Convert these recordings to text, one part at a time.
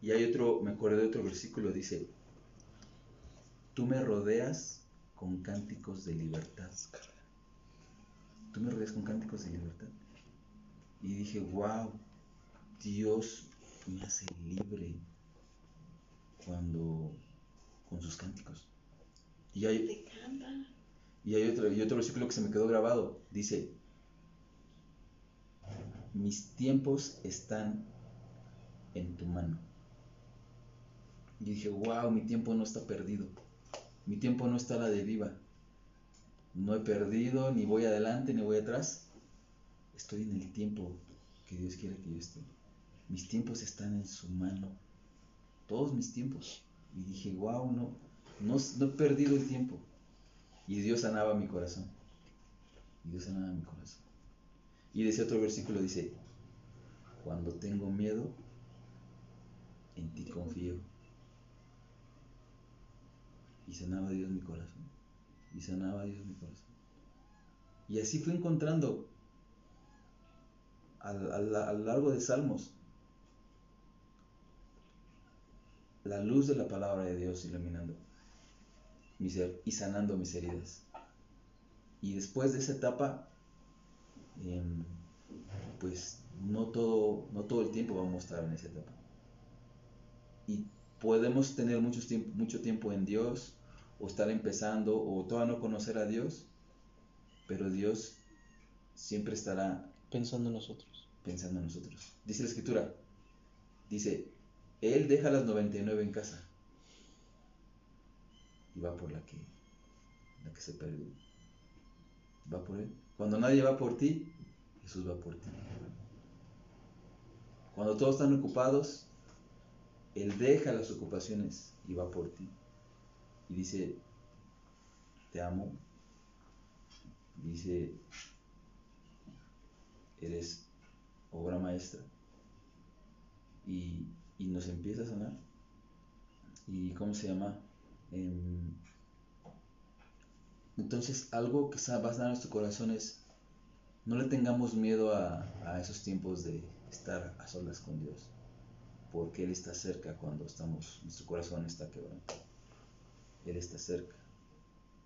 Y hay otro, me acuerdo de otro versículo, dice, tú me rodeas con cánticos de libertad. Tú me rodeas con cánticos de libertad. Y dije, wow, Dios me hace libre cuando con sus cánticos. Y hay, y hay otro, y otro versículo que se me quedó grabado. Dice, mis tiempos están en tu mano. Y dije, wow, mi tiempo no está perdido. Mi tiempo no está a la deriva. No he perdido, ni voy adelante, ni voy atrás. Estoy en el tiempo que Dios quiere que yo esté. Mis tiempos están en su mano. Todos mis tiempos. Y dije, wow, no, no, no he perdido el tiempo. Y Dios sanaba mi corazón. Y Dios sanaba mi corazón. Y decía otro versículo, dice, cuando tengo miedo, en ti confío. Y sanaba Dios mi corazón. Y sanaba Dios mi corazón. Y así fui encontrando a, lo largo de Salmos la luz de la palabra de Dios iluminando mi ser y sanando mis heridas. Y después de esa etapa, em, pues no todo, no todo el tiempo vamos a estar en esa etapa. Y podemos tener mucho tiempo, mucho tiempo en Dios, o estar empezando, o todavía no conocer a Dios, pero Dios siempre estará pensando en nosotros. Pensando en nosotros. Dice la escritura, dice, Él deja las 99 en casa y va por la que, la que se perdió. Va por Él. Cuando nadie va por ti, Jesús va por ti. Cuando todos están ocupados, Él deja las ocupaciones y va por ti. Y dice, te amo. Dice, eres obra maestra. Y, nos empieza a sanar. ¿Y cómo se llama? Em, entonces, algo que va a sanar nuestro corazón es, no le tengamos miedo a, a esos tiempos de estar a solas con Dios, porque Él está cerca cuando estamos, nuestro corazón está quebrantado. Él está cerca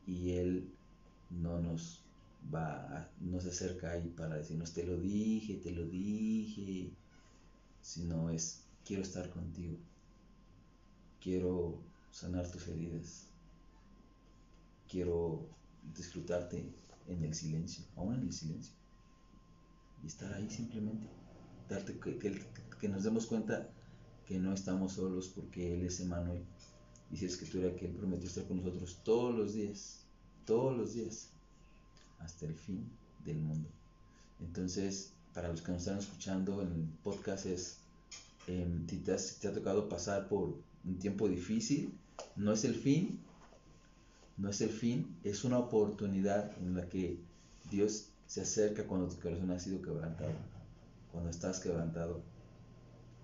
y Él no nos va, no se acerca ahí para decirnos te lo dije, te lo dije, sino es quiero estar contigo, quiero sanar tus heridas, quiero disfrutarte en el silencio, aún en el silencio, y estar ahí simplemente, darte que, que, que nos demos cuenta que no estamos solos porque Él es Emanuel Dice la escritura que Él prometió estar con nosotros todos los días, todos los días, hasta el fin del mundo. Entonces, para los que nos están escuchando en el podcast es, em, si, te, te ha tocado pasar por un tiempo difícil, no es el fin, no es el fin, es una oportunidad en la que Dios se acerca cuando tu corazón ha sido quebrantado, cuando estás quebrantado.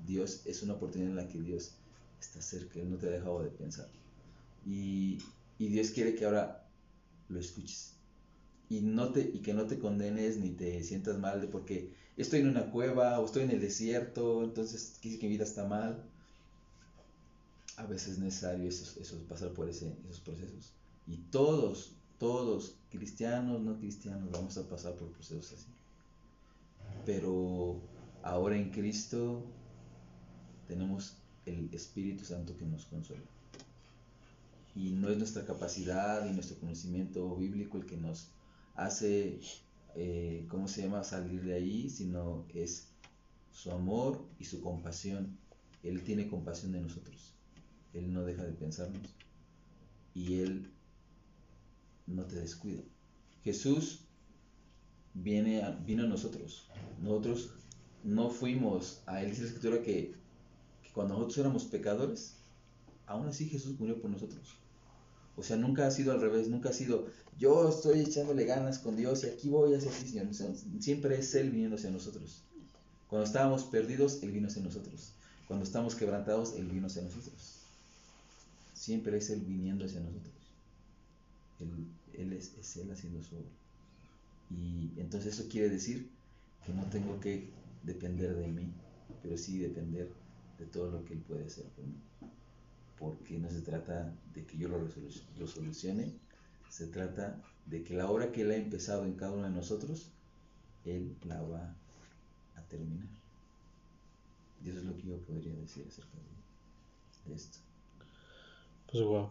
Dios es una oportunidad en la que Dios está cerca, Él no te ha dejado de pensar. Y, Dios quiere que ahora lo escuches. Y, y que no te condenes ni te sientas mal de porque estoy en una cueva o estoy en el desierto, entonces mi vida está mal. A veces es necesario eso, eso pasar por ese, esos procesos. Y todos, todos, cristianos, no cristianos, vamos a pasar por procesos así. Pero ahora en Cristo tenemos el Espíritu Santo que nos consuela. Y no es nuestra capacidad y nuestro conocimiento bíblico el que nos hace, eh, ¿cómo se llama?, salir de ahí, sino es su amor y su compasión. Él tiene compasión de nosotros. Él no deja de pensarnos. Y Él no te descuida. Jesús viene vino a nosotros. Nosotros no fuimos a Él. Dice la escritura que cuando nosotros éramos pecadores, aún así Jesús murió por nosotros. O sea, nunca ha sido al revés, nunca ha sido yo estoy echándole ganas con Dios y aquí voy a hacer Señor. Siempre es Él viniendo hacia nosotros. Cuando estábamos perdidos, Él vino hacia nosotros. Cuando estamos quebrantados, Él vino hacia nosotros. Siempre es Él viniendo hacia nosotros. Él es, Él haciendo su obra. Y entonces eso quiere decir que no tengo que depender de mí, pero sí depender de todo lo que Él puede hacer por mí. Porque no se trata de que yo lo, lo solucione, se trata de que la obra que Él ha empezado en cada uno de nosotros, Él la va a terminar. Y eso es lo que yo podría decir acerca de, esto. Pues wow.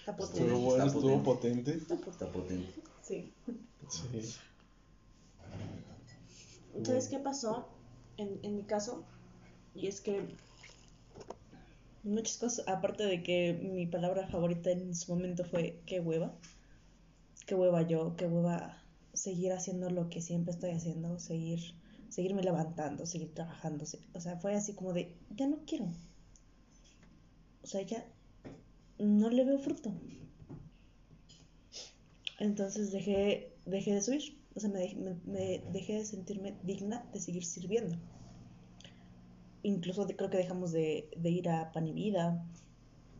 Está potente. Estuvo, bueno, estuvo potente. Está potente. Sí. Sí. ¿Sabes qué pasó en, en mi caso? Y es que muchas cosas, aparte de que mi palabra favorita en su momento fue qué hueva, qué hueva yo, qué hueva seguir haciendo lo que siempre estoy haciendo, seguir, seguirme levantando, seguir trabajando, o sea, fue así como de, ya no quiero, o sea, ya no le veo fruto. Entonces dejé, dejé de subir, o sea, me, me dejé de sentirme digna de seguir sirviendo incluso creo que dejamos de, ir a pan y vida,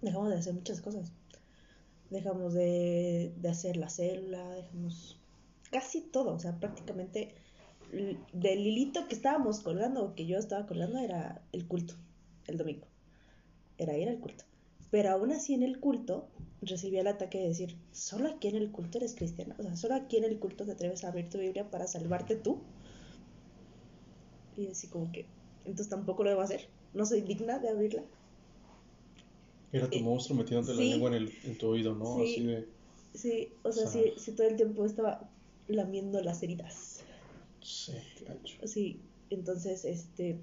dejamos de hacer muchas cosas. Dejamos de, hacer la célula, dejamos casi todo, o sea, prácticamente del hilito que estábamos colgando, que yo estaba colgando, era el culto, el domingo. Era ir al culto. Pero aún así en el culto recibía el ataque de decir, solo aquí en el culto eres cristiana, o sea, solo aquí en el culto te atreves a abrir tu Biblia para salvarte tú. Y así como que, entonces tampoco lo debo hacer. No soy digna de abrirla. Era tu eh, monstruo metiéndote la lengua en, el, en tu oído, ¿no? Sí, Así de... Sí, o sea, si, todo el tiempo estaba lamiendo las heridas. Sí, claro. Sí, entonces, este...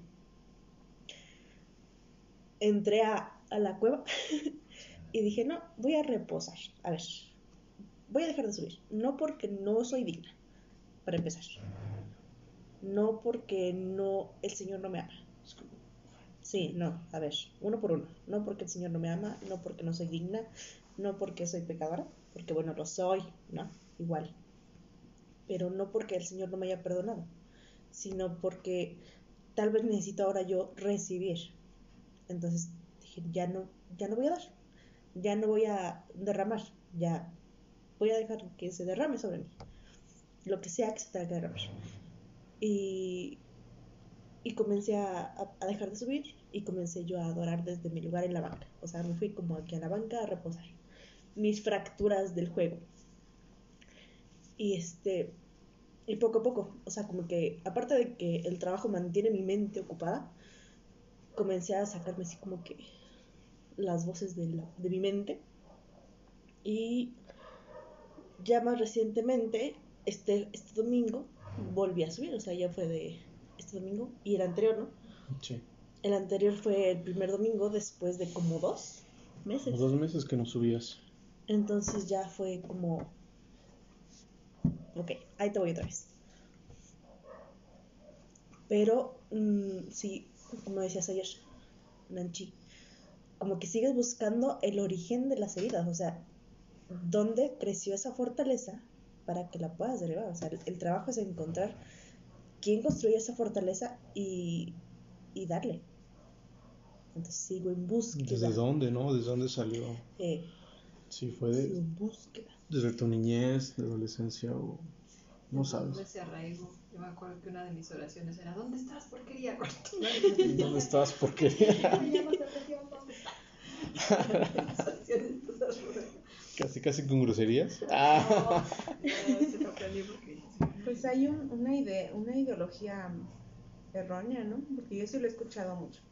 Entré a, a la cueva y dije, no, voy a reposar. A ver, voy a dejar de subir. No porque no soy digna, para empezar no porque no el Señor no me ama. Sí, no, a ver, uno por uno. No porque el Señor no me ama, no porque no soy digna, no porque soy pecadora, porque bueno, lo soy, ¿no? Igual. Pero no porque el Señor no me haya perdonado, sino porque tal vez necesito ahora yo recibir. Entonces dije, ya no, ya no voy a dar, ya no voy a derramar, ya voy a dejar que se derrame sobre mí. Lo que sea que se tenga que derramar. Y, y comencé a, a, dejar de subir y comencé yo a adorar desde mi lugar en la banca. O sea, me fui como aquí a la banca a reposar mis fracturas del juego. Y este, y poco a poco, o sea, como que aparte de que el trabajo mantiene mi mente ocupada, comencé a sacarme así como que las voces de, de mi mente. Y ya más recientemente, este, este domingo, volví a subir, o sea, ya fue de este domingo y el anterior, ¿no? Sí. El anterior fue el primer domingo después de como dos meses. Dos meses que no subías. Entonces ya fue como... Ok, ahí te voy otra vez. Pero, mm, sí, como decías ayer, Nanchi, como que sigues buscando el origen de las heridas, o sea, ¿dónde creció esa fortaleza para que la puedas derribar. O sea, el, trabajo es encontrar quién construyó esa fortaleza y, y darle. Entonces sigo en búsqueda. ¿Desde dónde, no? ¿Desde dónde salió? Eh, sí, fue de... Sigo en búsqueda. ¿Desde tu niñez, de adolescencia o...? No sabes. Ese arraigo. Me acuerdo que una de mis oraciones era ¿Dónde estás, porquería? ¿Dónde estás, porquería? Casi, casi con groserías. Ah. pues hay una, idea, una ideología errónea, ¿no? Porque yo sí lo he escuchado mucho.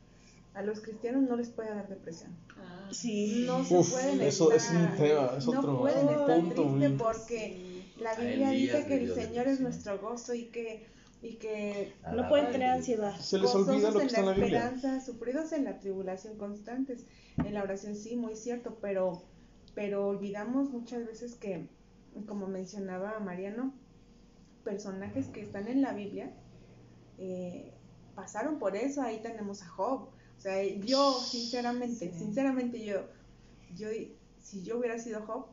A los cristianos no les puede dar depresión. Ah. sí. No se pueden eso es un tema, es no otro pueden estar tristes porque la Biblia dice que el Señor es nuestro gozo y que y que no pueden tener ansiedad. Se les olvida lo que está en la Biblia. esperanza, sufridos en la tribulación constantes. En la oración sí, muy cierto, pero pero olvidamos muchas veces que, como mencionaba Mariano, personajes que están en la Biblia eh, pasaron por eso, ahí tenemos a Job. O sea, yo, sinceramente, sinceramente yo, yo, si yo hubiera sido Job,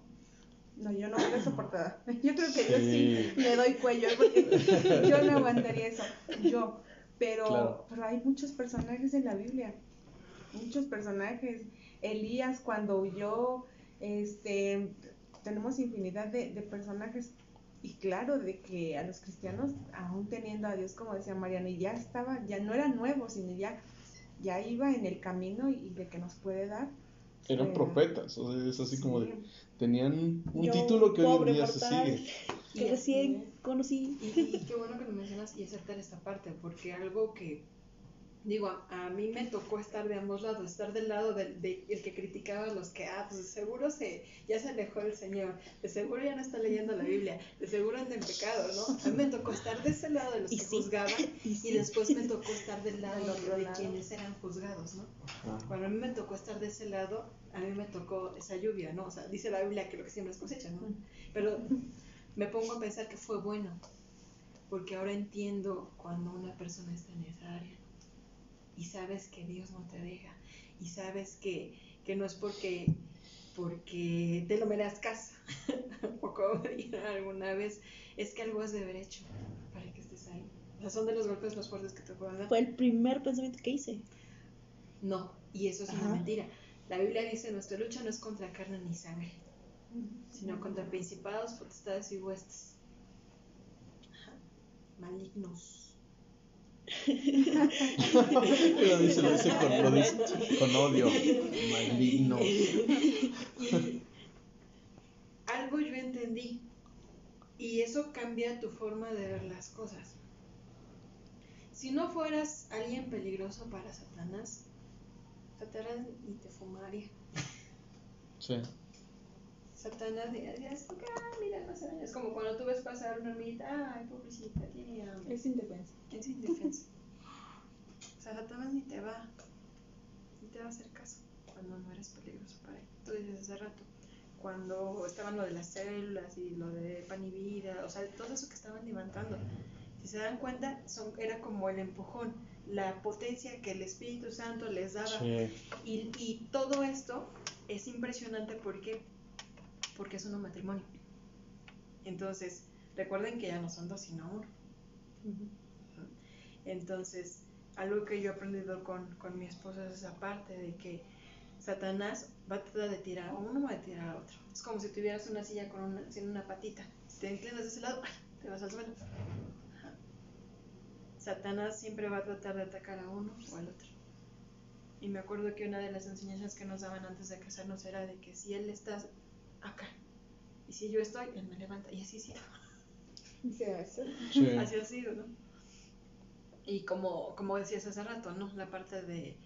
no, yo no hubiera soportado. Yo creo que yo sí le doy cuello, porque yo no aguantaría eso, yo. Pero, pero hay muchos personajes en la Biblia, muchos personajes. Elías cuando huyó, este, tenemos infinidad de, de personajes y claro de que a los cristianos, aún teniendo a Dios, como decía Mariana, y ya estaba, ya no era nuevo, sino ya, ya iba en el camino y, de que nos puede dar. Eran profetas, o sea, es así como de. Tenían un Yo, título que hoy en día se sigue. Que Y recién conocí. Y, y qué bueno que lo mencionas y acertar esta parte, porque algo que, digo, a, a mí me tocó estar de ambos lados, estar del lado del de, el que criticaba a los que, ah, pues de seguro se, ya se alejó del Señor, de seguro ya no está leyendo la Biblia, de seguro anda en pecado, ¿no? A mí me tocó estar de ese lado de los Y que sí. juzgaban Y y sí. después me tocó estar del lado Del otro de lado. quienes eran juzgados, ¿no? Ajá. Cuando a mí me tocó estar de ese lado, a mí me tocó esa lluvia, ¿no? O sea, dice la Biblia que lo que siembra es cosecha, ¿no? Pero me pongo a pensar que fue bueno, porque ahora entiendo cuando una persona está en esa área y sabes que Dios no te deja y sabes que, que no es porque porque te lo merezcas o como alguna vez es que algo has de haber hecho para que estés ahí o sea son de los golpes más fuertes que te puedan dar Fue el primer pensamiento que hice. no y eso es una mentira la Biblia dice nuestra lucha no es contra carne ni sangre sino contra principados, potestades y huestes. Ajá. Malignos. lo dice, lo dice con, lo dice con odio, maligno. Algo yo entendí. Y eso cambia tu forma de ver las cosas. Si no fueras alguien peligroso para Satanás, Satanás ni te fumaría. Sí. Satanás diría, es que, ah, mira, no se daña. Es como cuando tú ves pasar una hormiguita, ay, pobrecita, tiene hambre. Es indefensa. Es indefensa. o sea, Satanás ni te va, ni te va a hacer caso cuando no eres peligroso para él. Tú dices hace rato, cuando estaban lo de las células y lo de pan y vida, o sea, todo eso que estaban levantando. Si se dan cuenta, son, era como el empujón, la potencia que el Espíritu Santo les daba. Sí. Y, y todo esto es impresionante porque, porque es un matrimonio. Entonces, recuerden que ya no son dos, sino uno. Entonces, algo que yo he aprendido con, con mi esposo es esa parte de que Satanás va a tratar de tirar a uno o va a tirar a otro. Es como si tuvieras una silla con una, sin una patita. Si te inclinas de ese lado, ¡ay! te vas al suelo. Ajá. Satanás siempre va a tratar de atacar a uno o al otro. Y me acuerdo que una de las enseñanzas que nos daban antes de casarnos era de que si él está acá y si yo estoy, él me levanta. Y así hace. Sí. Así ha sido, ¿no? Y como, como decías hace rato, ¿no? La parte de,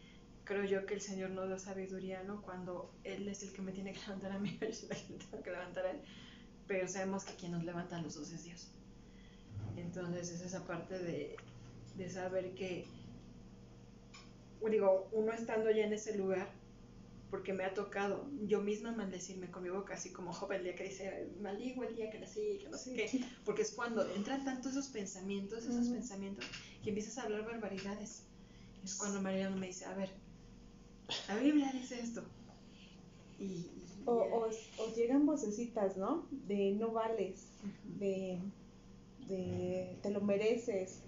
creo yo que el Señor nos da sabiduría, ¿no? Cuando Él es el que me tiene que levantar a mí, yo soy la que me tengo que levantar a Él, pero sabemos que quien nos levanta a los dos es Dios. Entonces es esa parte de, de saber que, digo, uno estando ya en ese lugar, porque me ha tocado yo misma maldecirme con mi boca, así como Job el día que dice, maldigo el día que nací, que no sé qué, porque es cuando entran tanto esos pensamientos, esos pensamientos, que empiezas a hablar barbaridades. Es cuando Mariano me dice, a ver, la Biblia dice esto. Y, y- O, o, o llegan vocecitas, ¿no? De no vales, de, de te lo mereces,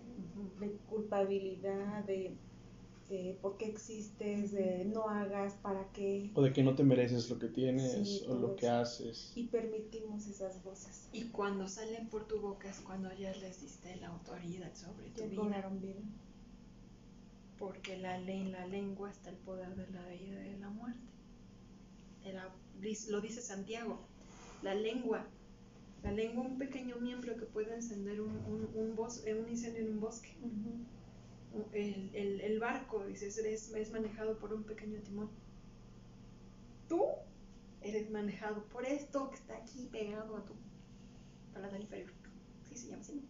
de culpabilidad, de, de por qué existes, de no hagas, para qué. O de que no te mereces lo que tienes Sí, o lo que eso. haces. Y permitimos esas voces. Y cuando salen por tu boca es cuando ya les diste la autoridad sobre tu Ya vida. vida. Porque la ley, en la lengua está el poder de la vida y de la muerte. Era- lo dice Santiago. La lengua, la lengua un pequeño miembro que puede encender un, un, un, bos- un incendio en un bosque. El, el, el barco, dices, es, es manejado por un pequeño timón. Tú eres manejado por esto que está aquí pegado a tu paladar inferior. Sí, se llama así.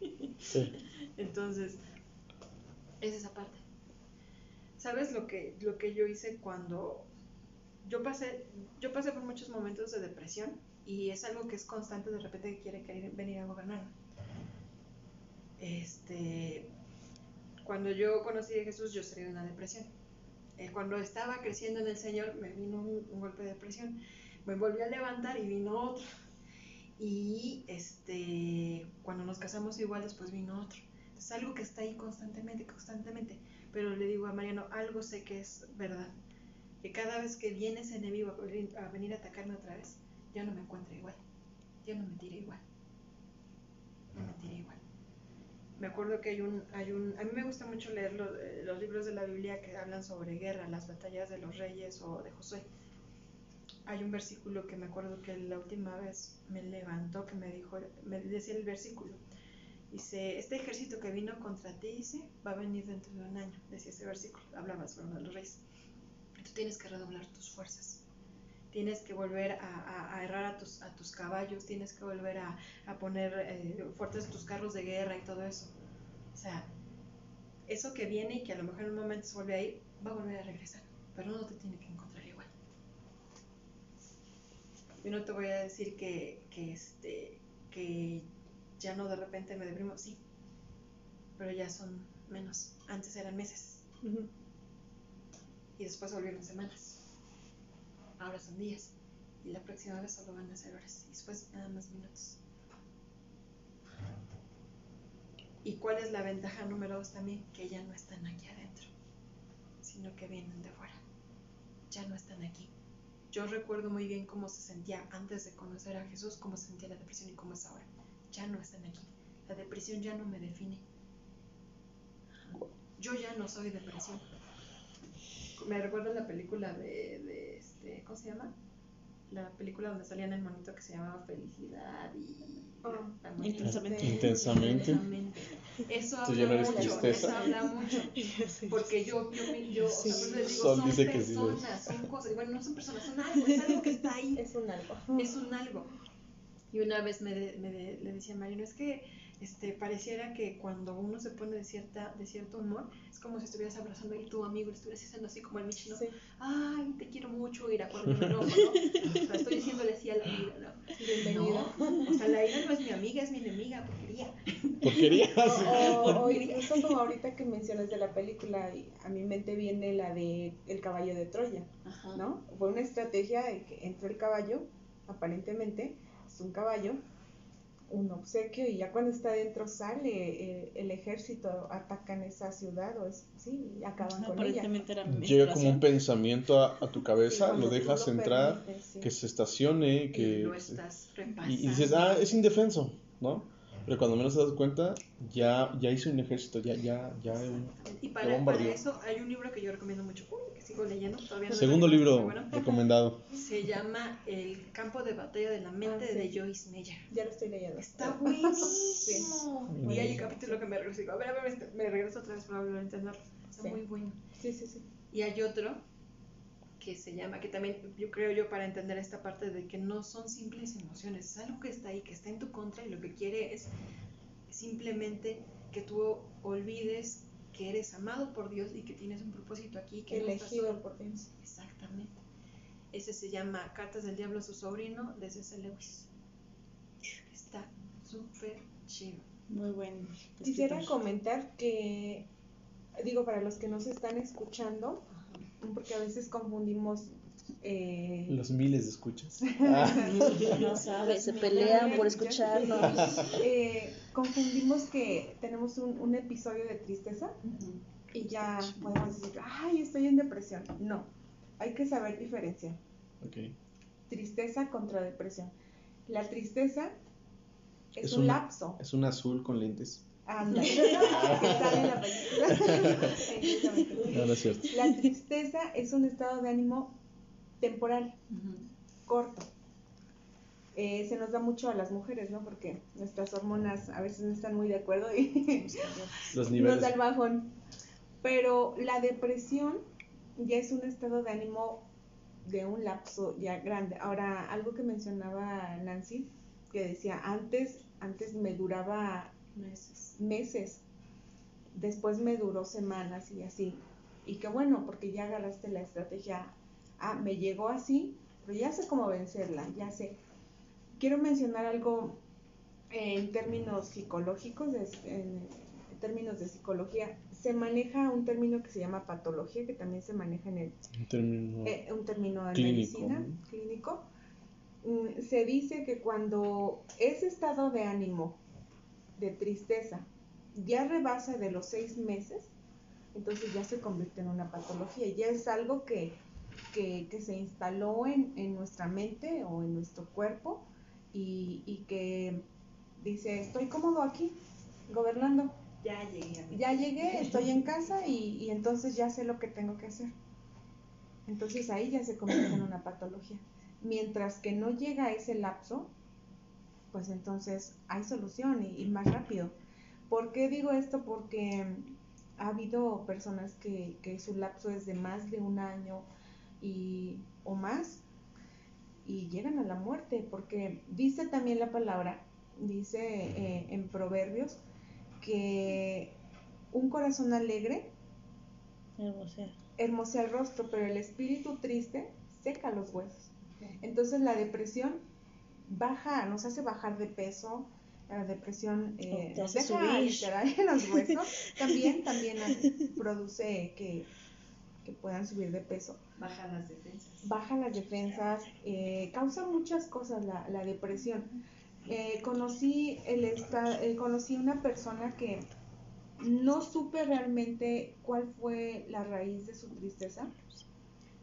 Entonces, es esa parte. ¿Sabes lo que, lo que yo hice cuando yo pasé, yo pasé por muchos momentos de depresión y es algo que es constante de repente que quiere querer venir a gobernar? Este, cuando yo conocí a Jesús yo salí de una depresión. Eh, cuando estaba creciendo en el Señor me vino un, golpe de depresión. Me volví a levantar y vino otro. Y este, cuando nos casamos igual después vino otro. Es algo que está ahí constantemente, constantemente. Pero le digo a Mariano, algo sé que es verdad. Que cada vez que viene ese enemigo a venir a, atacarme otra vez, ya no me encuentro igual, ya no me tiré igual, no me tiré igual. Me acuerdo que hay un, hay un, a mí me gusta mucho leer los, eh, los libros de la Biblia que hablan sobre guerra, las batallas de los reyes o de Josué. Hay un versículo que me acuerdo que la última vez me levantó, que me dijo, me decía el versículo, Dice, este ejército que vino contra ti, dice, va a venir dentro de un año. Decía ese versículo, hablaba sobre los reyes. Tú tienes que redoblar tus fuerzas. Tienes que volver a, a, errar a tus, a tus caballos, tienes que volver a, a poner eh, fuertes tus carros de guerra y todo eso. O sea, eso que viene y que a lo mejor en un momento se vuelve a ir, va a volver a regresar, pero no te tiene que encontrar igual. Yo no te voy a decir que, que, este, que ya no de repente me deprimo, sí, pero ya son menos. Antes eran meses. Y después volvieron semanas. Ahora son días. Y la próxima vez solo van a ser horas. Y después nada más minutos. ¿Y cuál es la ventaja número dos también? Que ya no están aquí adentro, sino que vienen de fuera. Ya no están aquí. Yo recuerdo muy bien cómo se sentía antes de conocer a Jesús, cómo se sentía la depresión y cómo es ahora ya no están aquí. La depresión ya no me define. Yo ya no soy depresión. Me recuerda la película de, de este, ¿cómo se llama? La película donde salía en el monito que se llamaba Felicidad y oh, intensamente. intensamente. Eso habla mucho, eso habla mucho. Porque yo, yo, yo sí. o sea, les digo, son, dice personas, son cosas, bueno, no son personas, son algo, es algo que está ahí. Es un algo. Es un algo. Y una vez me, me le decía a Marino, es que este, pareciera que cuando uno se pone de, cierta, de cierto humor, es como si estuvieras abrazando a tu amigo, le estuvieras diciendo así como el Michi, Ay, te quiero mucho, ir cuando me enojo, ¿no? O sea, estoy diciéndole así a la amiga, ¿no? Bienvenida. No, o sea, la ira no es mi amiga, es mi enemiga, porquería. Porquería. O, o, o incluso como ahorita que mencionas de la película, a mi mente viene la de El caballo de Troya, Ajá. ¿no? Fue una estrategia de que entró el caballo, aparentemente, un caballo, un obsequio y ya cuando está dentro sale eh, el ejército, atacan esa ciudad o es, sí, y acaban con ella. Llega como un pensamiento a, tu cabeza, lo dejas entrar, que se estacione, que... Y, y, dices, ah, es indefenso, ¿no? Pero cuando menos te das cuenta, ya, ya hice un ejército, ya, ya, ya un, Y para, para, eso hay un libro que yo recomiendo mucho, que sigo leyendo, todavía no Segundo libro bueno. recomendado. Se llama El campo de batalla de la mente ah, sí. de Joyce Meyer. Ya lo estoy leyendo. Está buenísimo. Y hay un capítulo que me regreso, a ver, a ver, me regreso otra vez para volver a entenderlo. Está sí. muy bueno. Sí, sí, sí. Y hay otro que se llama, que también yo creo yo para entender esta parte de que no son simples emociones, es algo que está ahí, que está en tu contra y lo que quiere es simplemente que tú olvides que eres amado por Dios y que tienes un propósito aquí. Que Elegido no por Dios. Exactamente. Ese se llama Cartas del Diablo a su sobrino de C.S. Lewis. Está súper chido. Muy bueno. Quisiera comentar que, digo, para los que nos están escuchando, porque a veces confundimos eh... Los miles de escuchas. no sabes, se pelean por escucharnos. Eh, confundimos que tenemos un, un episodio de tristeza uh -huh. y ya podemos decir, ay, estoy en depresión. No, hay que saber diferenciar. Okay. Tristeza contra depresión. La tristeza es, es un, un lapso. Es un azul con lentes. Anda, que sale en la película. no, no es cierto. La tristeza es un estado de ánimo temporal, uh -huh. corto. Eh, se nos da mucho a las mujeres, ¿no? Porque nuestras hormonas a veces no están muy de acuerdo y Los niveles. nos da el bajón. Pero la depresión ya es un estado de ánimo de un lapso ya grande. Ahora, algo que mencionaba Nancy, que decía, antes, antes me duraba meses. meses, después me duró semanas y así. Y qué bueno, porque ya agarraste la estrategia, ah, me llegó así, pero ya sé cómo vencerla, ya sé. Quiero mencionar algo en términos psicológicos, en, términos de psicología. Se maneja un término que se llama patología, que también se maneja en el... Un término, eh, un término de clínico, medicina, ¿no? clínico. Mm, Se dice que cuando ese estado de ánimo de tristeza ya rebasa de los seis meses, entonces ya se convierte en una patología. Ya es algo que, que, que se instaló en, en nuestra mente o en nuestro cuerpo y, y que dice, estoy cómodo aquí, gobernando. Ya llegué Ya llegué, estoy en casa y, y entonces ya sé lo que tengo que hacer. Entonces ahí ya se convierte en una patología. Mientras que no llega ese lapso, pues entonces hay solución y, y más rápido. ¿Por qué digo esto? Porque ha habido personas que, que su lapso es de más de un año y, o más y llegan a la muerte, porque dice también la palabra, dice eh, en Proverbios, que un corazón alegre Hermosea. hermosea el rostro, pero el espíritu triste seca los huesos. Entonces la depresión baja, nos hace bajar de peso, la depresión eh, O te nos deja subir. literal en los huesos, también, también produce que, que puedan subir de peso. Baja las defensas. Baja las defensas, eh, causa muchas cosas la, la depresión. Eh, conocí, el esta- eh, conocí una persona que no supe realmente cuál fue la raíz de su tristeza.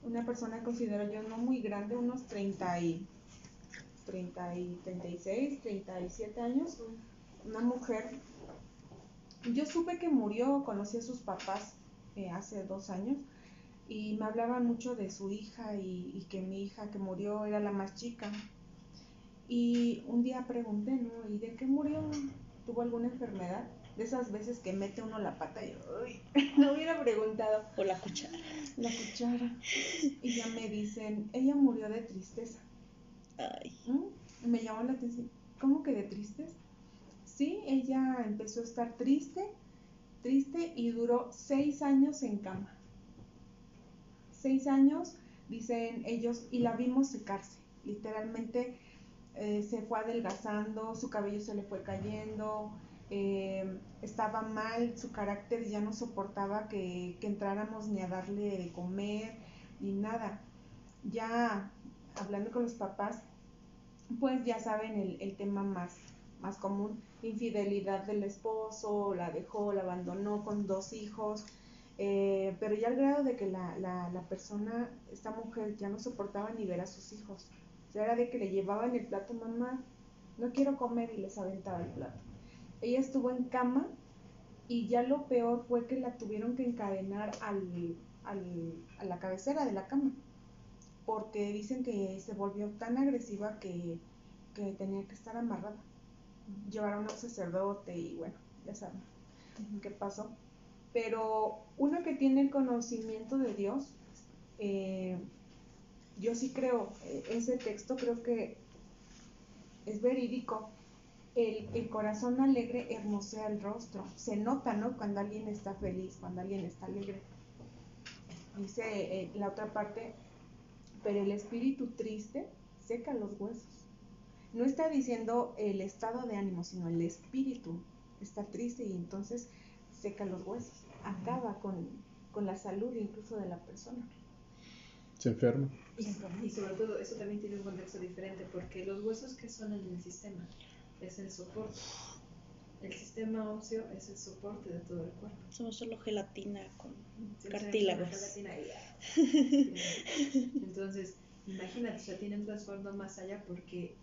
Una persona considero yo no muy grande, unos 30 y, 30 y 36, 37 años. Una mujer. Yo supe que murió, conocí a sus papás eh, hace dos años y me hablaban mucho de su hija y, y que mi hija que murió era la más chica. Y un día pregunté, ¿no? ¿Y de qué murió? ¿Tuvo alguna enfermedad? De esas veces que mete uno la pata y uy, no hubiera preguntado O la cuchara. la cuchara. Y ya me dicen, ella murió de tristeza. Me llamó la atención. ¿Cómo que de tristeza? Sí, ella empezó a estar triste, triste y duró seis años en cama. Seis años, dicen ellos, y la vimos secarse. Literalmente eh, se fue adelgazando, su cabello se le fue cayendo, eh, estaba mal, su carácter ya no soportaba que, que entráramos ni a darle de comer, ni nada. Ya hablando con los papás, pues ya saben el, el tema más, más común, infidelidad del esposo, la dejó, la abandonó con dos hijos, eh, pero ya al grado de que la, la, la persona, esta mujer ya no soportaba ni ver a sus hijos. O sea, era de que le llevaban el plato, mamá, no quiero comer y les aventaba el plato. Ella estuvo en cama y ya lo peor fue que la tuvieron que encadenar al, al, a la cabecera de la cama porque dicen que se volvió tan agresiva que, que tenía que estar amarrada. Llevaron a un sacerdote y bueno, ya saben qué pasó. Pero uno que tiene el conocimiento de Dios, eh, yo sí creo, eh, ese texto creo que es verídico. El, el corazón alegre hermosea el rostro. Se nota, ¿no? Cuando alguien está feliz, cuando alguien está alegre. Dice eh, la otra parte, pero el espíritu triste seca los huesos. No está diciendo el estado de ánimo, sino el espíritu está triste y entonces seca los huesos, acaba con, con la salud incluso de la persona. Se enferma. Y, y sobre todo, eso también tiene un contexto diferente, porque los huesos que son en el sistema es el soporte. El sistema óseo es el soporte de todo el cuerpo. Somos solo gelatina con Sí, cartílagos. gelatina y- Entonces, imagínate, o sea, tiene un trasfondo más allá porque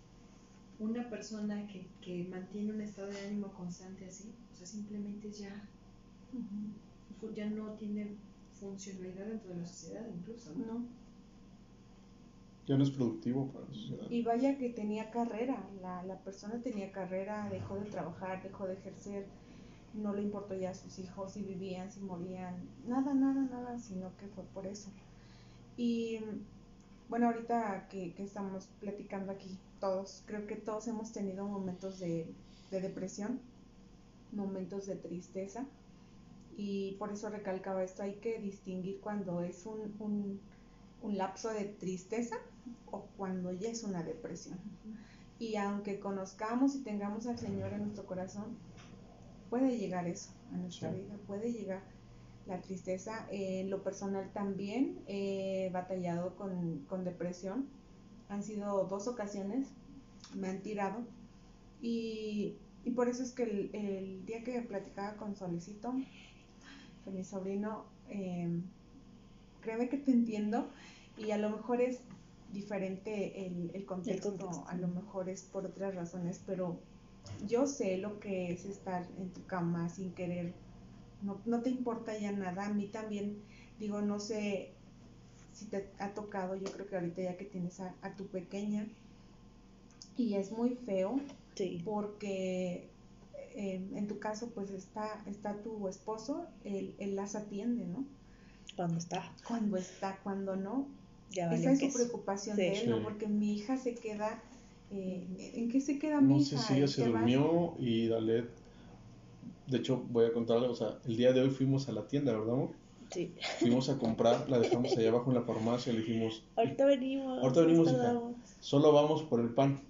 una persona que, que mantiene un estado de ánimo constante así, o sea, simplemente ya, ya no tiene funcionalidad dentro de la sociedad incluso, ¿no? ¿no? Ya no es productivo para la sociedad. Y vaya que tenía carrera, la, la persona tenía carrera, dejó de trabajar, dejó de ejercer, no le importó ya a sus hijos, si vivían, si morían, nada, nada, nada, sino que fue por eso. Y bueno, ahorita que, que estamos platicando aquí todos, creo que todos hemos tenido momentos de, de depresión, momentos de tristeza, y por eso recalcaba esto, hay que distinguir cuando es un, un, un lapso de tristeza o cuando ya es una depresión. Y aunque conozcamos y tengamos al Señor en nuestro corazón, puede llegar eso a nuestra Sí. vida, puede llegar la tristeza. Eh, en lo personal también he batallado con, con depresión. Han sido dos ocasiones, me han tirado. Y, y por eso es que el, el día que platicaba con Solecito, con mi sobrino, eh, créeme que te entiendo y a lo mejor es diferente el, el contexto, contexto. a lo mejor es por otras razones, pero yo sé lo que es estar en tu cama sin querer, no, no te importa ya nada, a mí también, digo, no sé si te ha tocado, yo creo que ahorita ya que tienes a, a tu pequeña, y es muy feo Sí. porque eh, en tu caso pues está, está tu esposo, él, él las atiende, ¿no? Cuando está. Cuando está, cuando no, Ya esa es su queso. preocupación Sí. de él, ¿no? Porque mi hija se queda, eh, ¿en qué se queda mi No hija? sé si ella ¿Y se durmió y Dalet. De hecho, voy a contarle, o sea, el día de hoy fuimos a la tienda, ¿verdad, amor? Sí. Fuimos a comprar, la dejamos allá abajo en la farmacia, le dijimos, Ahorita venimos. Ahorita venimos, hija. solo vamos por el pan.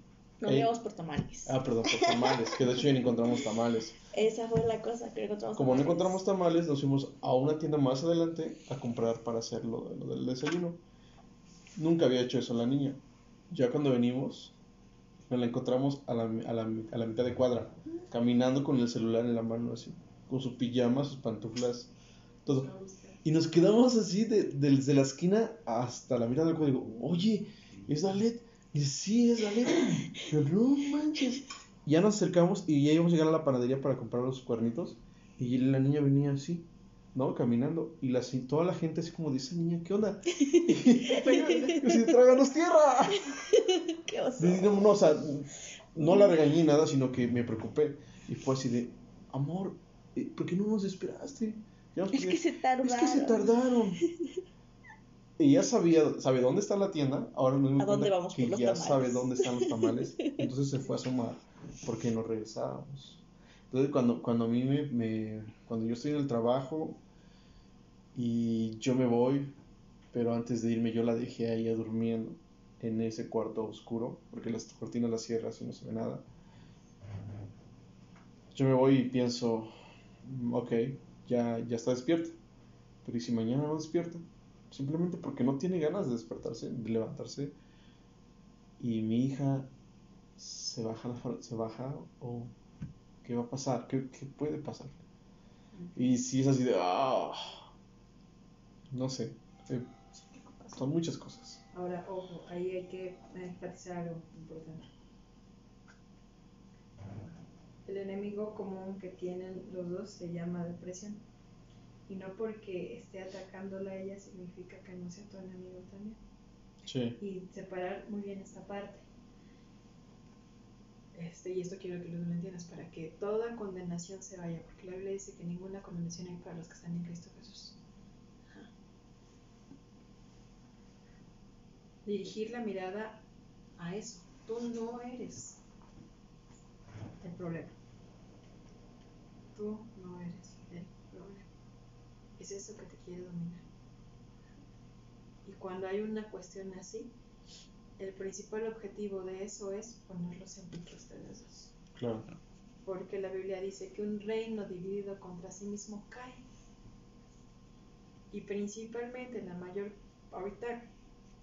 No Ey. íbamos por tamales. Ah, perdón, por tamales, que de hecho ya no encontramos tamales. Esa fue la cosa que encontramos. Como no encontramos tamales, nos fuimos a una tienda más adelante a comprar para hacer lo, lo del desayuno. Nunca había hecho eso la niña. Ya cuando venimos, nos la encontramos a la, a la, a la mitad de cuadra, caminando con el celular en la mano, así, con su pijama, sus pantuflas, todo. Y nos quedamos así de, la esquina hasta la mitad del cuadro. Digo, oye, ¿es Dalet? Y sí, es Dalet. Pero no manches. Ya nos acercamos y ya íbamos a llegar a la panadería para comprar los cuernitos. Y la niña venía así, ¿no? Caminando. Y la, toda la gente así como dice, niña, ¿qué onda? Y así, tráganos tierra. Qué oso. Y no, no, o sea, no la regañé nada, sino que me preocupé. Y fue así de, amor, eh, ¿por qué no nos esperaste? Ya Es que se tardaron. es que se tardaron. Y ya sabía, sabe dónde está la tienda, ahora dimos ¿A dónde vamos que ya tamales? sabe dónde están los tamales, entonces se fue a asomar porque nos regresábamos. Entonces cuando, cuando a mí me, me- cuando yo estoy en el trabajo y yo me voy, pero antes de irme yo la dejé a ella durmiendo en ese cuarto oscuro, porque las cortinas las cierras y no se ve nada. Yo me voy y pienso, "Mm, ok, ya, ya está despierta. Pero ¿y si mañana no despierta? Simplemente porque no tiene ganas de despertarse, de levantarse. Y mi hija se baja, se baja o ¿qué va a pasar? ¿Qué, qué puede pasar? Y si es así de, ah, no sé, eh, son muchas cosas. Ahora, ojo, ahí hay que enfatizar algo importante. El enemigo común que tienen los dos se llama depresión. Y no porque esté atacándola a ella significa que no sea tu enemigo también. Sí, Y separar muy bien esta parte. Este, y esto quiero que lo entiendas para que toda condenación se vaya, porque la Biblia dice que ninguna condenación hay para los que están en Cristo Jesús. Ajá. Dirigir la mirada a eso. Tú no eres el problema. Tú no eres el problema. Es eso que te quiere dominar. Y cuando hay una cuestión así, el principal objetivo de eso es ponerlos en pique ustedes dos. claro. Porque la Biblia dice que un reino dividido contra sí mismo cae. Y principalmente la mayor, ahorita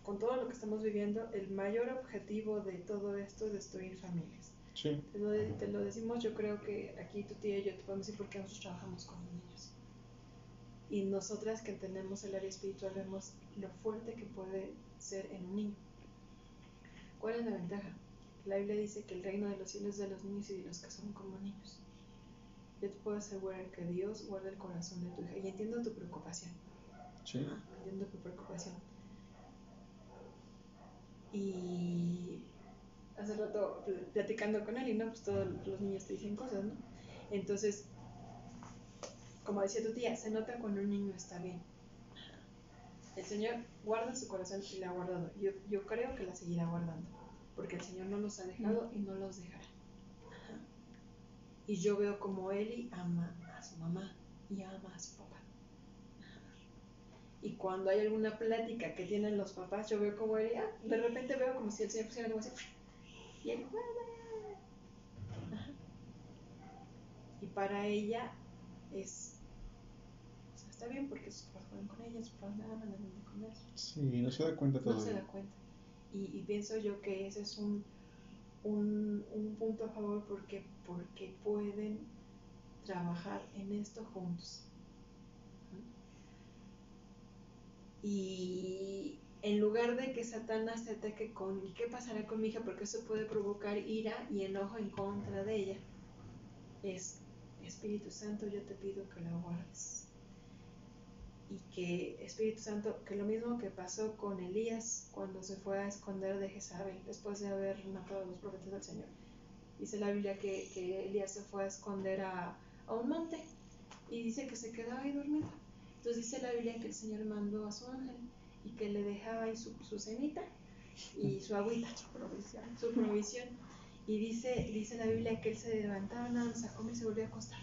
con todo lo que estamos viviendo, el mayor objetivo de todo esto es destruir familias. Sí, Te lo, te lo decimos, yo creo que aquí tu tía y yo te podemos decir porque nosotros trabajamos con los niños. Y nosotras que entendemos el área espiritual vemos lo fuerte que puede ser en un niño. ¿Cuál es la ventaja? La Biblia dice que el reino de los cielos es de los niños y de los que son como niños. Yo te puedo asegurar que Dios guarda el corazón de tu hija. Y entiendo tu preocupación. sí, Entiendo tu preocupación. Y hace rato pl- platicando con él y no, pues todos los niños te dicen cosas, ¿no? Entonces, como decía tu tía, se nota cuando un niño está bien. El Señor guarda su corazón y la ha guardado. Yo, yo creo que la seguirá guardando, porque el Señor no los ha dejado y no los dejará. Y yo veo como Eli ama a su mamá y ama a su papá. Y cuando hay alguna plática que tienen los papás, yo veo como Eli, ah, de repente veo como si el Señor pusiera algo así. Y él. Y para ella es. o sea, está bien porque sus papás juegan con ella, sus papás le dan de comer. sí, no se da cuenta No se todavía. da cuenta. Y, y pienso yo que ese es un, un, un punto a favor porque, porque pueden trabajar en esto juntos. Y en lugar de que Satanás te ataque con ¿y qué pasará con mi hija? Porque eso puede provocar ira y enojo en contra de ella. Es Espíritu Santo, yo te pido que la guardes. Y que Espíritu Santo, que lo mismo que pasó con Elías cuando se fue a esconder de Jezabel después de haber matado a los profetas del Señor. Dice la Biblia que, que Elías se fue a esconder a, a un monte y dice que se quedaba ahí dormido. Entonces dice la Biblia que el Señor mandó a su ángel y que le dejaba ahí su, su cenita y su agüita, Su provisión. su provisión. Y dice, dice la Biblia que él se levantaba nada más a comer y se volvía a acostar.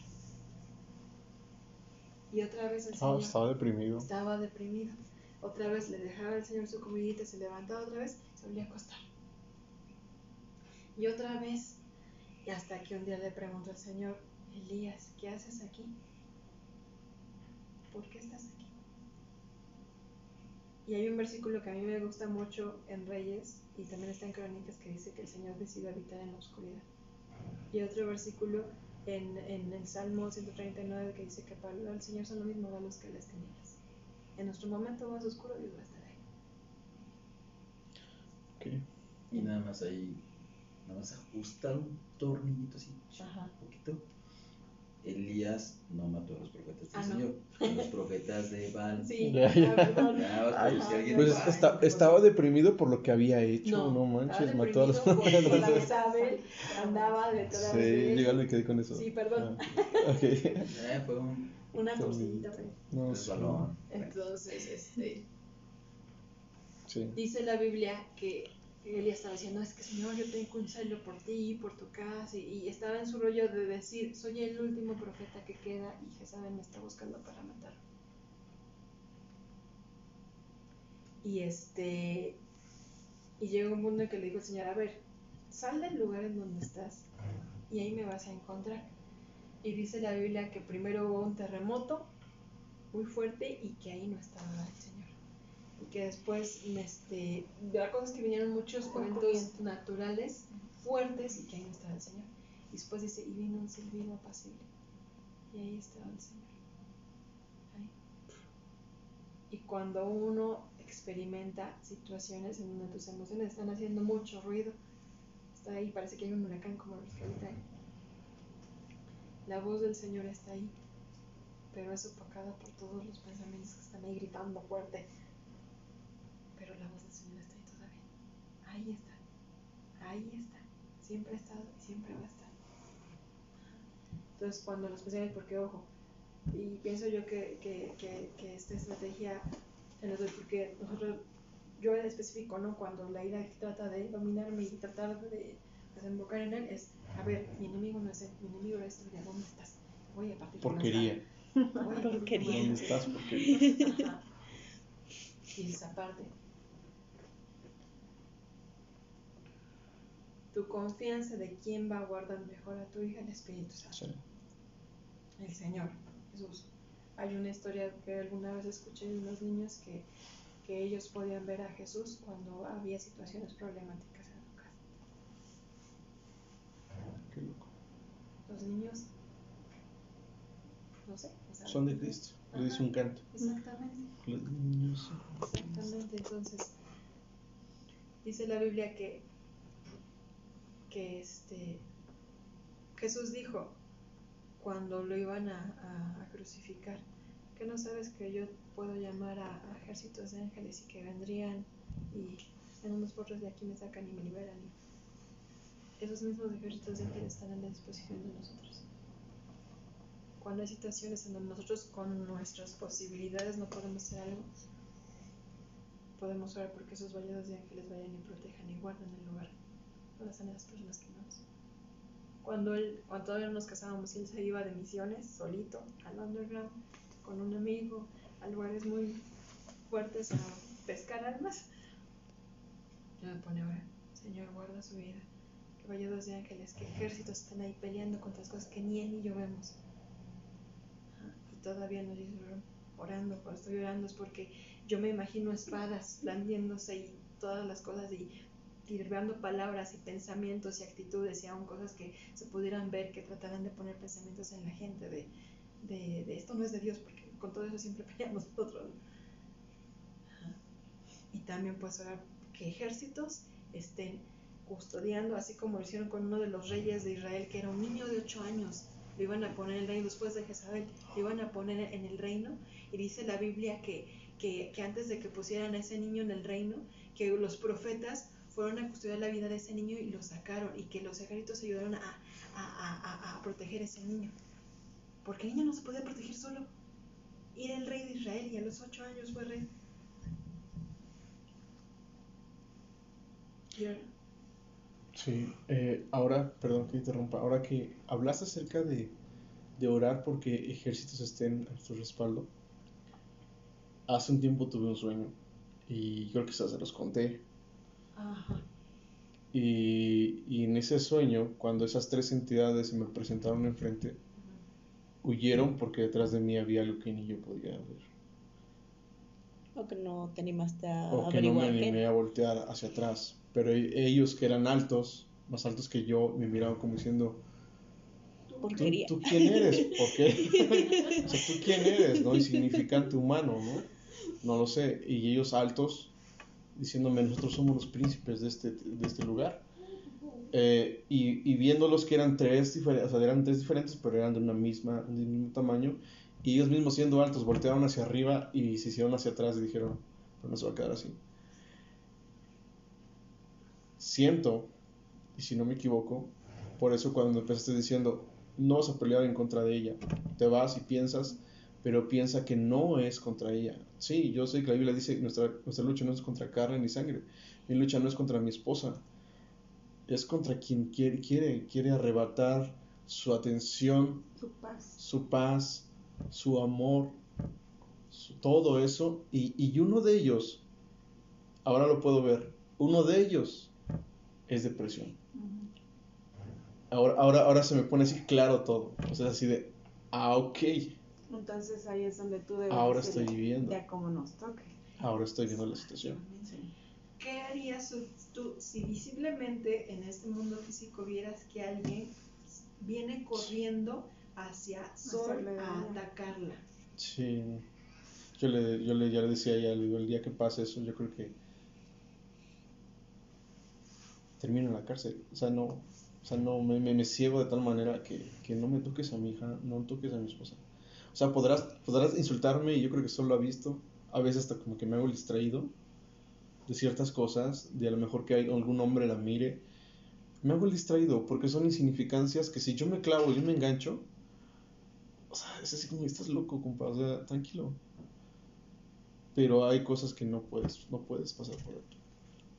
Y otra vez el Ah, Señor estaba deprimido. estaba deprimido. Otra vez le dejaba el Señor su comidita, se levantaba otra vez y se volvía a acostar. Y otra vez, y hasta que un día le preguntó al Señor, Elías, ¿qué haces aquí? ¿Por qué estás aquí? Y hay un versículo que a mí me gusta mucho en Reyes y también está en Crónicas que dice que el Señor decide habitar en la oscuridad. Y otro versículo en, en el Salmo 139 que dice que para el Señor son lo mismo a los que las tinieblas. En nuestro momento más oscuro Dios va a estar ahí. Ok. Y nada más ahí, nada más ajustar un tornillito así, Ajá. un poquito. Elías no mató a los profetas del Ah, no. Señor, a los profetas de Baal. Sí, Ya, ya. Ay, si Pues dice, "Ay, esta- ¿qué estaba pasó?". deprimido por lo que había hecho, no, No, manches, mató a los deprimido por- por la profetas. Isabel, andaba detrás Sí, de yo me quedé con eso. Sí, perdón. Ah, ok. Eh, fue un una torcillita. fue. No, sí. resbalón. Entonces, este, Sí. dice la Biblia que Elías estaba diciendo, es que Señor, yo tengo un celo por ti, por tu casa, y, estaba en su rollo de decir, soy el último profeta que queda y Jezabel me está buscando para matar. Y este, y llegó un mundo en que le dijo el Señor, a ver, sal del lugar en donde estás y ahí me vas a encontrar. Y dice la Biblia que primero hubo un terremoto muy fuerte y que ahí no estaba el Señor. Y que después, este, la cosa es que vinieron muchos eventos naturales fuertes y que ahí no estaba el Señor. Y después dice, y vino un silbido apacible. Y ahí estaba el Señor. Ahí. Y cuando uno experimenta situaciones en donde tus emociones están haciendo mucho ruido, está ahí, parece que hay un huracán como los que ahorita hay. La voz del Señor está ahí, pero es opacada por todos los pensamientos que están ahí gritando fuerte. Pero la voz del Señor está ahí todavía. Ahí está, ahí está. Siempre ha estado y siempre va a estar. Entonces, cuando los pensamientos, porque ojo, y pienso yo que, que, que, que esta estrategia, porque nosotros, yo en específico, ¿no? Cuando la ira trata de dominarme y tratar de desembocar en él, es, a ver, mi enemigo no es él, mi enemigo es tú, ¿de dónde estás? Voy a partir Porquería. Porquería. ¿Dónde estás? Porquería. Ajá. Y esa parte. Tu confianza de quién va a guardar mejor a tu hija, el Espíritu Santo. Sí. El Señor, Jesús. Hay una historia que alguna vez escuché de unos niños que, que ellos podían ver a Jesús cuando había situaciones problemáticas en su casa. Qué loco. Los niños, no sé, Son de Cristo. Dice un canto. Exactamente. Los niños. Exactamente, entonces dice la Biblia que, que este Jesús dijo cuando lo iban a, a- crucificar, que no sabes que yo puedo llamar a, ejércitos de ángeles y que vendrían y en unos porros de aquí me sacan y me liberan. Esos mismos ejércitos de ángeles están a la disposición de nosotros. Cuando hay situaciones en donde nosotros con nuestras posibilidades no podemos hacer algo, podemos orar porque esos vallados de ángeles vayan y protejan y guarden el lugar esas personas que amamos. Cuando, él, cuando todavía no nos casábamos, él se iba de misiones solito al underground con un amigo a lugares muy fuertes a pescar almas. Yo me pone ahora, Señor, guarda su vida. Que vallados de ángeles, que ejércitos están ahí peleando contra las cosas que ni él ni yo vemos. Y todavía no estoy orando, cuando estoy orando es porque yo me imagino espadas blandiéndose y todas las cosas y tirando palabras y pensamientos y actitudes y aún cosas que se pudieran ver que trataran de poner pensamientos en la gente de, de, de esto no es de Dios porque con todo eso siempre peleamos nosotros. y también puedes orar que ejércitos estén custodiando, así como lo hicieron con uno de los reyes de Israel, que era un niño de 8 años, lo iban a poner en el reino después de Jezabel, lo iban a poner en el reino, y dice la Biblia que, que, que antes de que pusieran a ese niño en el reino, que los profetas fueron a custodiar la vida de ese niño y lo sacaron, y que los ejércitos ayudaron a, a, a, a proteger a ese niño, porque el niño no se podía proteger solo, era el rey de Israel, y a los 8 años fue rey. Sí, eh, ahora, perdón que interrumpa, ahora que hablaste acerca de, de orar porque ejércitos estén a tu respaldo, hace un tiempo tuve un sueño y creo que se los conté. Ajá. Y, y en ese sueño, cuando esas tres entidades se me presentaron enfrente, huyeron porque detrás de mí había algo que ni yo podía ver. O que no te animaste a O que no me animé a voltear hacia atrás. Pero e- ellos que eran altos, más altos que yo, me miraban como diciendo, ¿Tú, Porquería. tú quién eres? ¿Por qué? o sea, ¿tú quién eres? ¿No? Insignificante humano, ¿no? No lo sé. Y ellos altos, diciéndome, nosotros somos los príncipes de este, de este lugar. Eh, y, y viéndolos que eran tres o sea, eran tres diferentes, pero eran de una misma, del mismo tamaño. Y ellos mismos siendo altos, voltearon hacia arriba y se hicieron hacia atrás y dijeron, no se va a quedar así. Siento, y si no me equivoco, por eso cuando empezaste diciendo, no vas a pelear en contra de ella, te vas y piensas, pero piensa que no es contra ella. Sí, yo sé que la Biblia dice, nuestra, nuestra lucha no es contra carne ni sangre, mi lucha no es contra mi esposa, es contra quien quiere, quiere, quiere arrebatar su atención, Su paz. su paz, su amor, su- todo eso. Y, y uno de ellos, ahora lo puedo ver, uno de ellos es depresión. Ahora, ahora, ahora se me pone así claro todo. O sea, así de, ah, ok, Entonces ahí es donde tú debes ahora estoy viviendo, Ya como nos toque. ahora estoy viendo la situación. Sí. ¿Qué harías tú si visiblemente en este mundo físico vieras que alguien viene corriendo hacia Sol a atacarla? Sí, yo le, yo le, ya le decía a ella, le digo, el día que pase eso, yo creo que termino en la cárcel. O sea, no, o sea, no, me, me, me ciego de tal manera que, que no me toques a mi hija, no toques a mi esposa. O sea, podrás, podrás insultarme y yo creo que solo lo ha visto. A veces hasta como que me hago el distraído de ciertas cosas, de a lo mejor que hay algún hombre la mire. Me hago el distraído porque son insignificancias que si yo me clavo, yo me engancho, o sea, es así como, estás loco, compa, o sea, tranquilo. Pero hay cosas que no puedes, no puedes pasar por alto,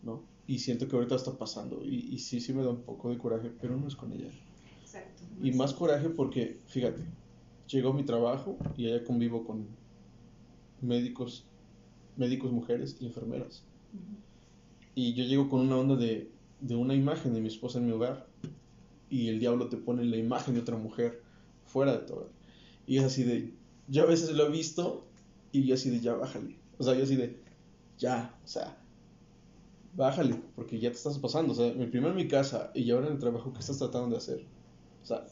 ¿no? Y siento que ahorita está pasando, y, y sí, sí me da un poco de coraje, pero no es con ella. Exacto. Y más coraje porque, fíjate, llegó mi trabajo y allá convivo con médicos, médicos mujeres y enfermeras. Y yo llego con una onda de, de una imagen de mi esposa en mi hogar. Y el diablo te pone la imagen de otra mujer fuera de tu hogar. Y es así de, yo a veces lo he visto y yo así de, ya bájale. O sea, yo así de, ya, o sea, bájale, porque ya te estás pasando. O sea, primero en mi casa y ahora en el trabajo, ¿qué estás tratando de hacer? O sea,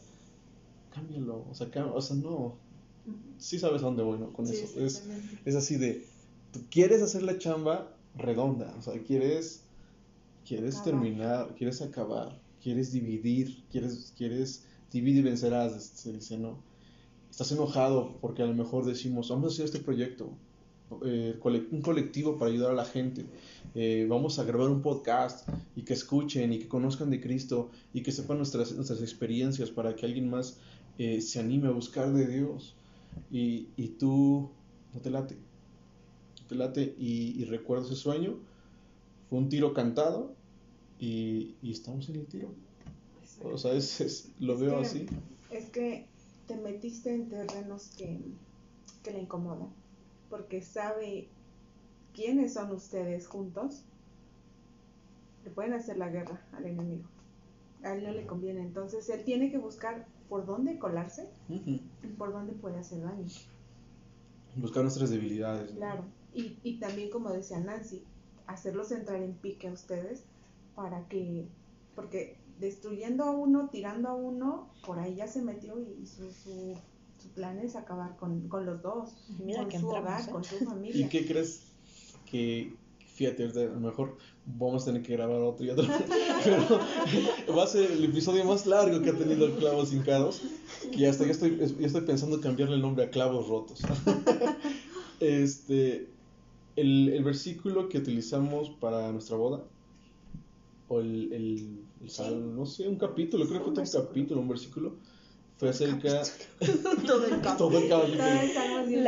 cámbialo. O sea, o sea no, sí sabes a dónde voy, ¿no? Con Sí, eso. Es, es así de, tú quieres hacer la chamba redonda, o sea, quieres, quieres Acabar. terminar, quieres acabar, quieres dividir, quieres, quieres dividir y vencerás, se dice, ¿no? Estás enojado porque a lo mejor decimos, vamos a hacer este proyecto, eh, un colectivo para ayudar a la gente, eh, vamos a grabar un podcast y que escuchen y que conozcan de Cristo y que sepan nuestras, nuestras experiencias para que alguien más eh, se anime a buscar de Dios. Y, y tú no te late, no te late. Y, y recuerdo ese sueño, fue un tiro cantado y, y estamos en el tiro, o sea, es, es- lo Es veo que- así. Es que te metiste en terrenos que, que le incomodan, porque sabe quiénes son ustedes juntos, le pueden hacer la guerra al enemigo. A él no le conviene, entonces él tiene que buscar por dónde colarse y por dónde puede hacer daño. Buscar nuestras debilidades. Claro, y, y también como decía Nancy, hacerlos entrar en pique a ustedes para que, porque destruyendo a uno, tirando a uno, por ahí ya se metió y su, su, su plan es acabar con, con los dos, Mira con que su entramos, hogar, ¿eh? con su ¿Y familia. qué crees que Fíjate, ahorita a lo mejor vamos a tener que grabar otro y otro. Pero va a ser el episodio más largo que ha tenido Clavos Hincados. Que hasta ya estoy, ya estoy pensando cambiarle el nombre a Clavos Rotos. Este, el, el versículo que utilizamos para nuestra boda, o el, el, el sal- no sé, un capítulo, creo que fue un versículo. capítulo, un versículo, fue acerca. Todo el campo. Todo el La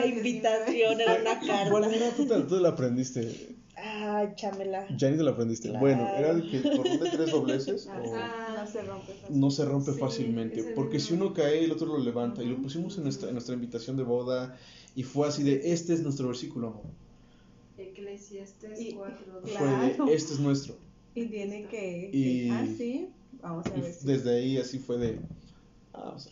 119. invitación era una ¿Cuál carta. era? Tú te, tú te la aprendiste. Ah, chámela. Ya ni te la aprendiste. Claro. Bueno, era de que cordón de tres dobleces Ah, o no se rompe fácil. no se rompe Sí, fácilmente. el Porque si uno cae, el otro lo levanta. Y lo pusimos en nuestra, en nuestra invitación de boda. Y fue así de: Este es nuestro versículo. Eclesiastes Y- 4. Claro. Fue de: Este es nuestro. Y tiene que. Y- Ah, sí. Vamos a Y ver si. desde ahí así fue de. Ah, o sea,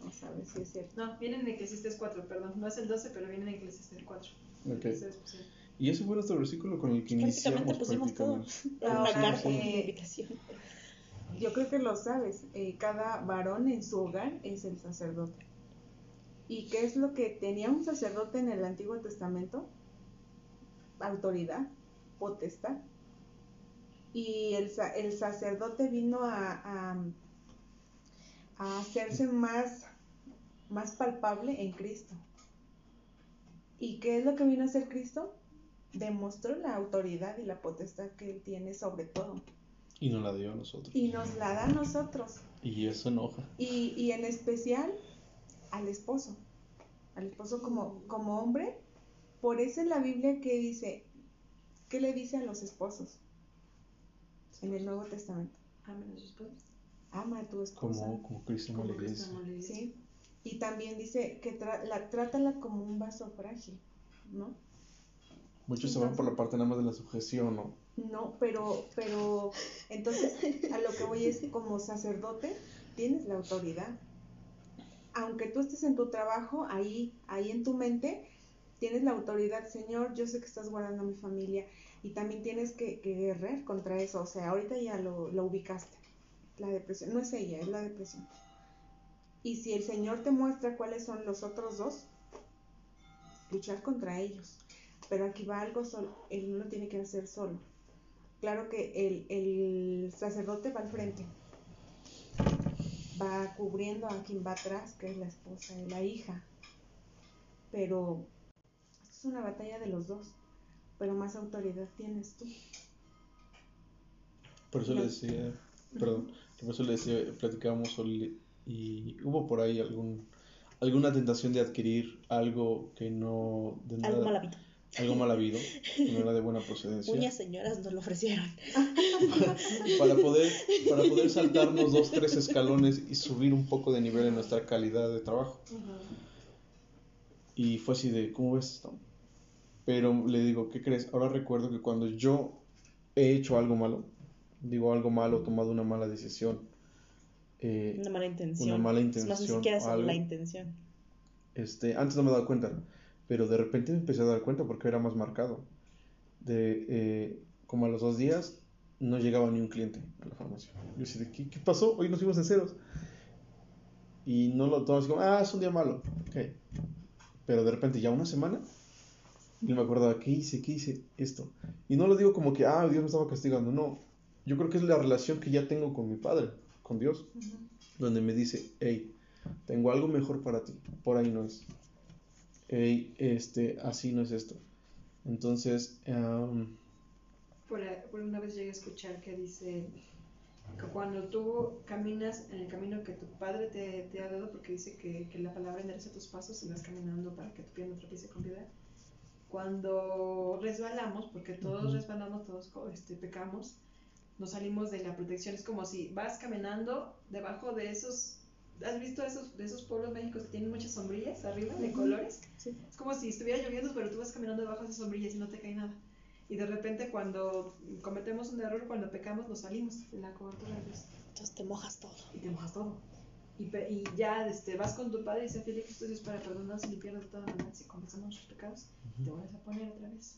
Vamos a ver si es cierto. No, viene en Eclesiastes 4, perdón. No es el 12, pero viene en Eclesiastes 4. ok. Ese es, pues, sí. Y ese fue nuestro versículo con el que Prácticamente iniciamos pusimos todo. prácticamente. Una Ahora, carta, eh, invitación. Yo creo que lo sabes. eh, cada varón en su hogar es el sacerdote. ¿Y qué es lo que tenía un sacerdote en el Antiguo Testamento? Autoridad, potestad. Y el, el sacerdote vino a, a, a hacerse más, más palpable en Cristo. ¿Y qué es lo que vino a hacer Cristo? Demostró la autoridad y la potestad que él tiene sobre todo. Y nos la dio a nosotros. Y nos la da a nosotros. Y eso enoja. Y, y en especial al esposo. Al esposo como, como hombre. Por eso en la Biblia que dice, ¿qué le dice a los esposos? En el Nuevo Testamento. Amen a sus. Ama a tu esposa. Como, como Cristo Como la iglesia. ¿sí? Y también dice que tra- la, trátala como un vaso frágil, ¿no? Muchos se van por la parte nada más de la sujeción, ¿no? No, pero, pero, entonces, a lo que voy es, como sacerdote, tienes la autoridad. Aunque tú estés en tu trabajo, ahí, ahí en tu mente, tienes la autoridad, Señor, yo sé que estás guardando a mi familia, y también tienes que, que guerrear contra eso, o sea, ahorita ya lo, lo ubicaste, la depresión, no es ella, es la depresión. Y si el Señor te muestra cuáles son los otros dos, luchar contra ellos. Pero aquí va algo solo, él no lo tiene que hacer solo. Claro que el, el sacerdote va al frente, va cubriendo a quien va atrás, que es la esposa y la hija. Pero es una batalla de los dos, pero más autoridad tienes tú. Por eso No. le decía, perdón, por eso le decía, platicábamos y hubo por ahí algún alguna tentación de adquirir algo que no de nada- Algo mal habido. Algo mal habido, no era de buena procedencia, Uñas señoras nos lo ofrecieron. para poder para poder saltarnos dos tres escalones y subir un poco de nivel en nuestra calidad de trabajo. Y fue así de, ¿cómo ves esto? Pero le digo, ¿qué crees? Ahora recuerdo que cuando yo he hecho algo malo, digo algo malo, tomado una mala decisión, eh, Una mala intención. Una mala Es más, ni intención siquiera o es algo. la intención. este, antes no me daba cuenta, pero de repente me empecé a dar cuenta porque era más marcado. De, eh, como a los dos días, no llegaba ni un cliente a la farmacia. Yo decía, ¿qué, qué pasó? Hoy nos fuimos en ceros. Y no lo tomas como, ah, es un día malo. Ok. Pero de repente ya una semana, y me acordaba, ¿qué hice? ¿Qué hice? Esto. Y no lo digo como que, ah, Dios me estaba castigando. No. Yo creo que es la relación que ya tengo con mi Padre, con Dios, donde me dice, hey, tengo algo mejor para ti. Por ahí no es. Hey, este, así no es esto. Entonces, Por, por una vez llegué a escuchar que dice que cuando tú caminas en el camino que tu padre te, te ha dado, porque dice que, que la palabra endereza tus pasos y vas caminando para que tu pie no tropiece con piedra. Cuando resbalamos, porque todos Ujú. resbalamos, todos este, pecamos, nos salimos de la protección. Es como si vas caminando debajo de esos. ¿Has visto esos, de esos pueblos mágicos que tienen muchas sombrillas arriba de colores? Sí. Es como si estuviera lloviendo, pero tú vas caminando debajo de esas sombrillas y no te cae nada. Y de repente cuando cometemos un error, cuando pecamos, nos salimos de la cobertura de Dios Entonces te mojas todo. y te mojas todo. Y, y ya este, vas con tu padre y dice, Felipe, esto es para perdonarnos y limpiarnos de toda maldad si confesamos nuestros pecados. Y te vuelves a poner otra vez.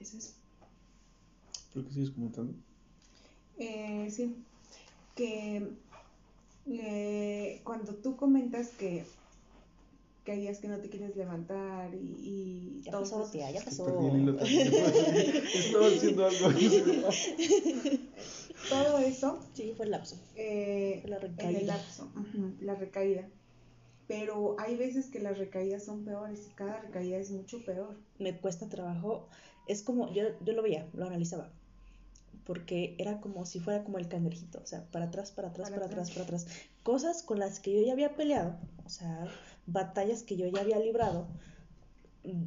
Es eso. ¿por qué sigues comentando? Eh, sí, que eh, cuando tú comentas que que hay días que no te quieres levantar y, y Ya todos pasó, esos- tía, ya pasó. Estaba haciendo algo. todo eso Sí, fue el lapso. eh, La recaída. el lapso, ujú, la recaída. Pero hay veces que las recaídas son peores y cada recaída es mucho peor. me cuesta trabajo. Es como, yo, yo lo veía, lo analizaba. Porque era como si fuera como el cangrejito. O sea, para atrás, para atrás, Para para, atrás, atrás. para atrás. Cosas con las que yo ya había peleado. O sea, batallas que yo ya había librado. mm,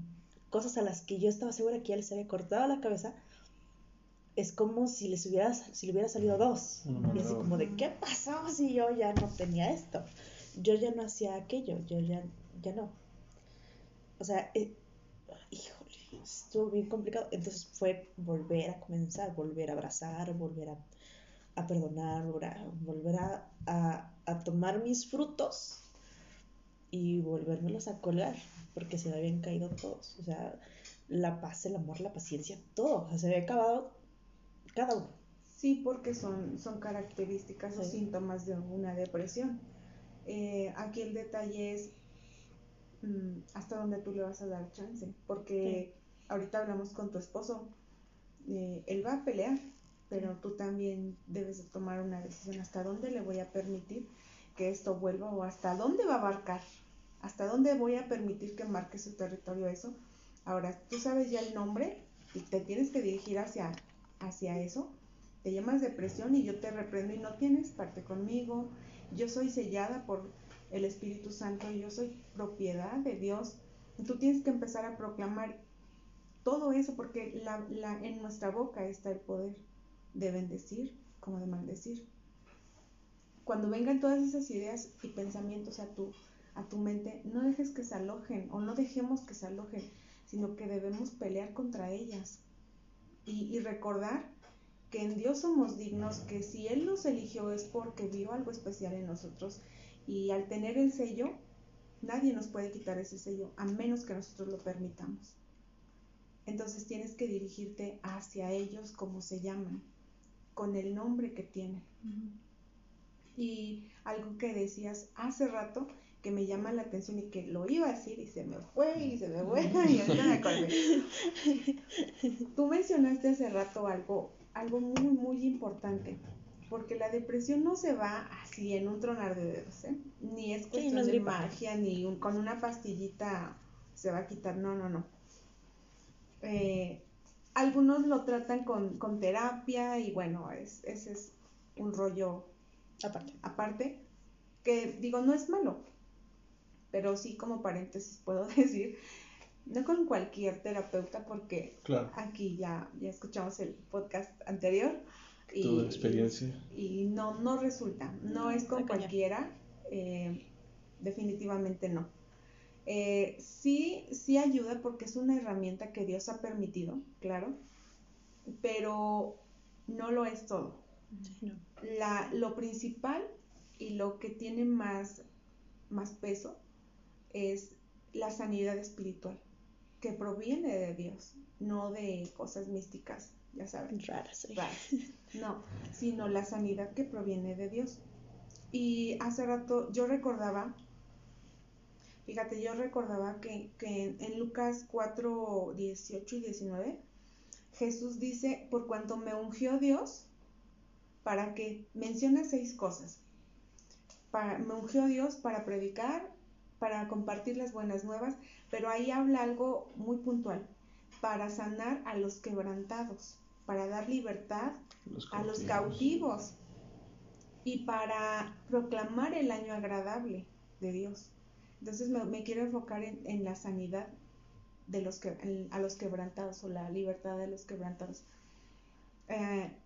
Cosas a las que yo estaba segura que ya les había cortado la cabeza. Es como si les hubiera, si le hubiera salido dos. Y así como de, ¿qué pasó si yo ya no tenía esto? Yo ya no hacía aquello, yo ya, ya no. O sea, eh, híjole, estuvo bien complicado. Entonces fue volver a comenzar, volver a abrazar, volver a, a perdonar, volver a, volver a, a- tomar mis frutos y volvérmelos a colgar, porque se me habían caído todos. O sea, la paz, el amor, la paciencia, todo. O sea, se había acabado cada uno. Sí, porque son, son características o Sí. síntomas de una depresión. Eh, aquí el detalle es hasta dónde tú le vas a dar chance, porque ahorita hablamos con tu esposo, eh, él va a pelear, pero tú también debes de tomar una decisión hasta dónde le voy a permitir que esto vuelva o hasta dónde va a abarcar, hasta dónde voy a permitir que marque su territorio eso. Ahora, tú sabes ya el nombre y te tienes que dirigir hacia, hacia eso. Te llamas depresión y yo te reprendo y no tienes parte conmigo. Yo soy sellada por el Espíritu Santo, yo soy propiedad de Dios. Tú tienes que empezar a proclamar todo eso porque la, la, en nuestra boca está el poder de bendecir como de maldecir. Cuando vengan todas esas ideas y pensamientos a tu, a tu mente, no dejes que se alojen o no dejemos que se alojen, sino que debemos pelear contra ellas y, y recordar que en Dios somos dignos, que si Él nos eligió es porque vio algo especial en nosotros y al tener el sello, nadie nos puede quitar ese sello a menos que nosotros lo permitamos. Entonces tienes que dirigirte hacia ellos como se llaman, con el nombre que tienen. Y algo que decías hace rato que me llama la atención y que lo iba a decir y se me fue y se me fue y ahorita me acordé. Tú mencionaste hace rato algo, algo muy, muy importante, porque la depresión no se va así en un tronar de dedos, ¿eh? Ni es cuestión no es de gripa. magia, ni un- con una pastillita se va a quitar, no, no, no. Eh, algunos lo tratan con, con terapia y bueno, es, ese es un rollo Aparte. aparte, que digo, no es malo, pero sí como paréntesis puedo decir, no con cualquier terapeuta porque Claro, aquí ya, ya escuchamos el podcast anterior y, toda experiencia. y no, no resulta, no es con cualquiera, eh, definitivamente no. Eh, sí, sí ayuda porque es una herramienta que Dios ha permitido, claro, pero no lo es todo Sí, no. la, lo principal y lo que tiene más, más peso es la sanidad espiritual, que proviene de Dios, no de cosas místicas, ya saben, Raras. sí. raras, no, sino la sanidad que proviene de Dios. Y hace rato yo recordaba, fíjate, yo recordaba que, que en, en Lucas 4, 18 y 19, Jesús dice, por cuanto me ungió Dios, para que menciona seis cosas. Para, me ungió Dios para predicar, para compartir las buenas nuevas, pero ahí habla algo muy puntual, para sanar a los quebrantados, para dar libertad a los cautivos y para proclamar el año agradable de Dios. Entonces me, me quiero enfocar en, en la sanidad de los que, en- a los quebrantados o la libertad de los quebrantados. Eh,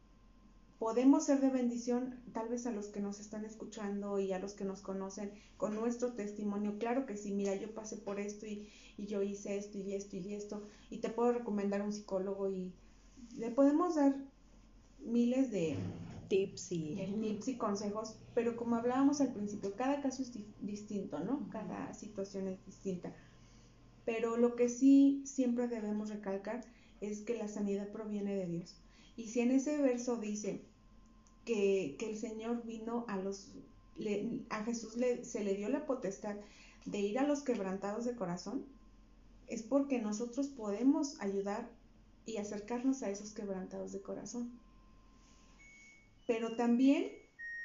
podemos ser de bendición tal vez a los que nos están escuchando y a los que nos conocen con nuestro testimonio. Claro que sí, mira, yo pasé por esto y, y yo hice esto y esto y esto y te puedo recomendar un psicólogo y le podemos dar miles de, Tips y. de tips y consejos, pero como hablábamos al principio, cada caso es di- distinto, ¿no? Cada situación es distinta. Pero lo que sí siempre debemos recalcar es que la sanidad proviene de Dios. Y si en ese verso dice que, que el Señor vino a los, le- a Jesús le, se le dio la potestad de ir a los quebrantados de corazón, es porque nosotros podemos ayudar y acercarnos a esos quebrantados de corazón. Pero también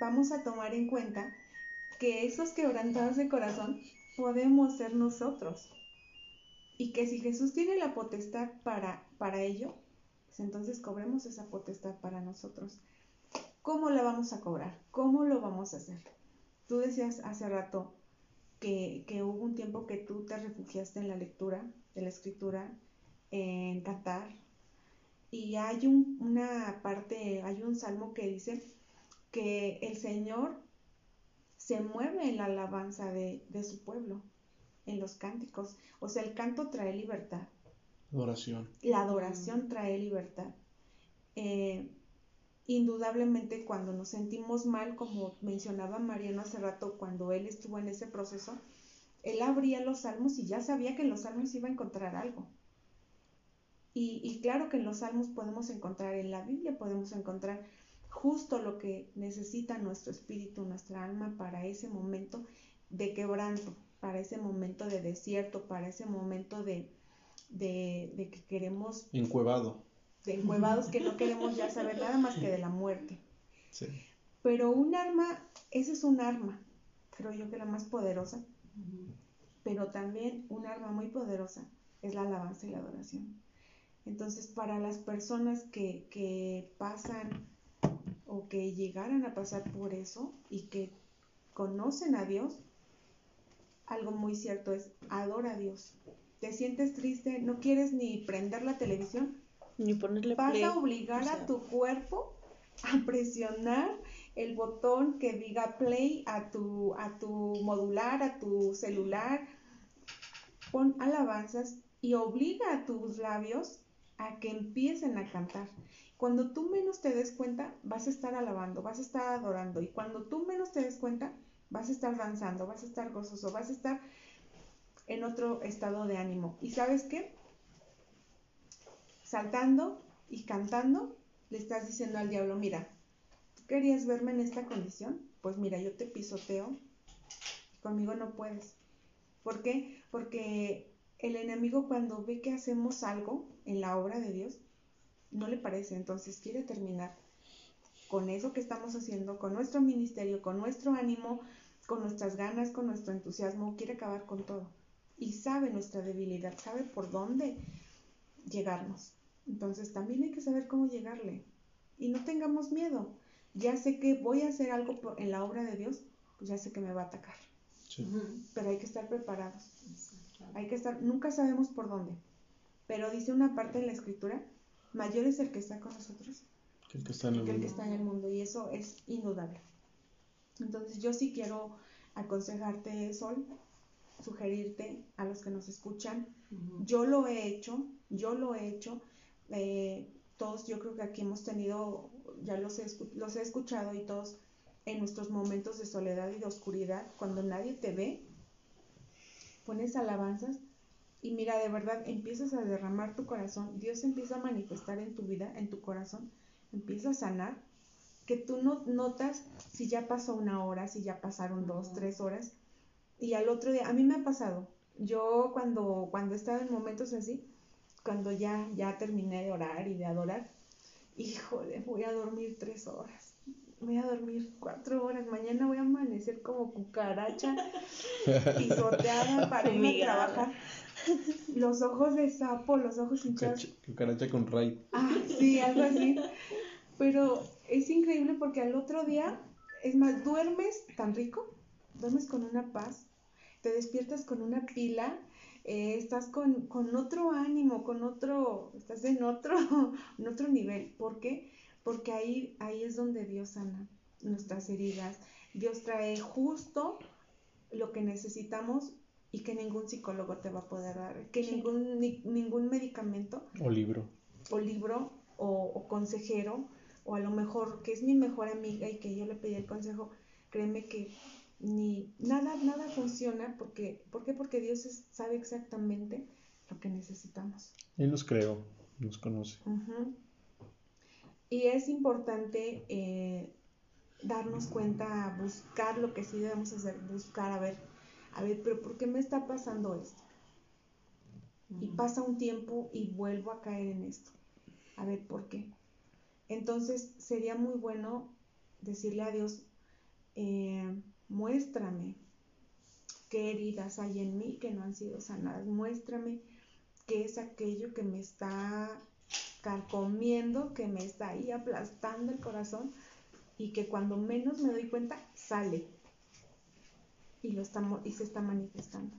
vamos a tomar en cuenta que esos quebrantados de corazón podemos ser nosotros. Y que si Jesús tiene la potestad para, para ello, pues entonces cobremos esa potestad para nosotros. ¿Cómo la vamos a cobrar? ¿Cómo lo vamos a hacer? Tú decías hace rato que, que hubo un tiempo que tú te refugiaste en la lectura de la escritura, en cantar, y hay un, una parte, hay un salmo que dice que el Señor se mueve en la alabanza de, de su pueblo, en los cánticos. O sea, el canto trae libertad. Adoración. La adoración trae libertad. Eh, indudablemente cuando nos sentimos mal, como mencionaba Mariano hace rato, cuando él estuvo en ese proceso, él abría los salmos y ya sabía que en los salmos iba a encontrar algo. Y, y, claro que en los salmos podemos encontrar, en la Biblia podemos encontrar justo lo que necesita nuestro espíritu, nuestra alma para ese momento de quebranto, para ese momento de desierto, para ese momento de, de, de que queremos... Encuevado. De encuevados que no queremos ya saber nada más que de la muerte. Sí. Pero un arma, ese es un arma, creo yo que la más poderosa, pero también un arma muy poderosa es la alabanza y la adoración. Entonces, para las personas que, que pasan o que llegaran a pasar por eso y que conocen a Dios, algo muy cierto es, adora a Dios. Te sientes triste, no quieres ni prender la televisión, Ni ponerle vas play. a obligar o sea, a tu cuerpo a presionar el botón que diga play a tu, a tu modular, a tu celular. Pon alabanzas y obliga a tus labios a que empiecen a cantar. Cuando tú menos te des cuenta, vas a estar alabando, vas a estar adorando. Y cuando tú menos te des cuenta, vas a estar danzando, vas a estar gozoso, vas a estar en otro estado de ánimo. ¿Y sabes qué? Saltando y cantando, le estás diciendo al diablo, mira, ¿tú querías verme en esta condición? Pues mira, yo te pisoteo, conmigo no puedes. ¿Por qué? Porque el enemigo cuando ve que hacemos algo en la obra de Dios, no le parece, entonces quiere terminar con eso que estamos haciendo, con nuestro ministerio, con nuestro ánimo, con nuestras ganas, con nuestro entusiasmo, quiere acabar con todo. Y sabe nuestra debilidad, sabe por dónde llegarnos. Entonces también hay que saber cómo llegarle. Y no tengamos miedo. Ya sé que voy a hacer algo por- en la obra de Dios, pues ya sé que me va a atacar. Sí. Pero hay que estar preparados. Hay que estar, nunca sabemos por dónde. Pero dice una parte en la escritura, mayor es el que está con nosotros El que está en el que el que mundo. está en el mundo y eso es indudable. Entonces yo sí quiero aconsejarte, Sol, sugerirte a los que nos escuchan. Yo lo he hecho, yo lo he hecho. eh, todos yo creo que aquí hemos tenido, ya los he, los he escuchado y todos en nuestros momentos de soledad y de oscuridad, cuando nadie te ve, pones alabanzas y mira, de verdad empiezas a derramar tu corazón, Dios empieza a manifestar en tu vida, en tu corazón, empieza a sanar, que tú no notas si ya pasó una hora, si ya pasaron dos, tres horas, y al otro día, a mí me ha pasado, yo cuando, cuando he estado en momentos así, cuando ya, ya terminé de orar y de adorar, híjole, voy a dormir tres horas, voy a dormir cuatro horas, mañana voy a amanecer como cucaracha pisoteada para irme a trabajar. Los ojos de sapo, los ojos hinchados. Cucaracha- Cucaracha con raid. Ah, sí, algo así. Pero es increíble porque al otro día, es más, duermes tan rico, duermes con una paz, te despiertas con una pila, eh, estás con, con otro ánimo, con otro, estás en otro, en otro nivel. ¿Por qué? Porque ahí, ahí es donde Dios sana nuestras heridas. Dios trae justo lo que necesitamos y que ningún psicólogo te va a poder dar, que Sí. ningún, ni- ningún medicamento O libro. o libro o, o consejero o a lo mejor que es mi mejor amiga y que yo le pedí el consejo, créeme que ni nada nada funciona porque ¿por qué? Porque Dios es- sabe exactamente lo que necesitamos. Él nos creó, nos conoce. Y es importante eh, darnos cuenta, buscar lo que sí debemos hacer, buscar a ver a ver, pero ¿por qué me está pasando esto? Y pasa un tiempo y vuelvo a caer en esto. A ver, ¿por qué? Entonces sería muy bueno decirle a Dios, eh, muéstrame qué heridas hay en mí que no han sido sanadas, muéstrame qué es aquello que me está carcomiendo, que me está ahí aplastando el corazón y que cuando menos me doy cuenta sale y, lo está, y se está manifestando.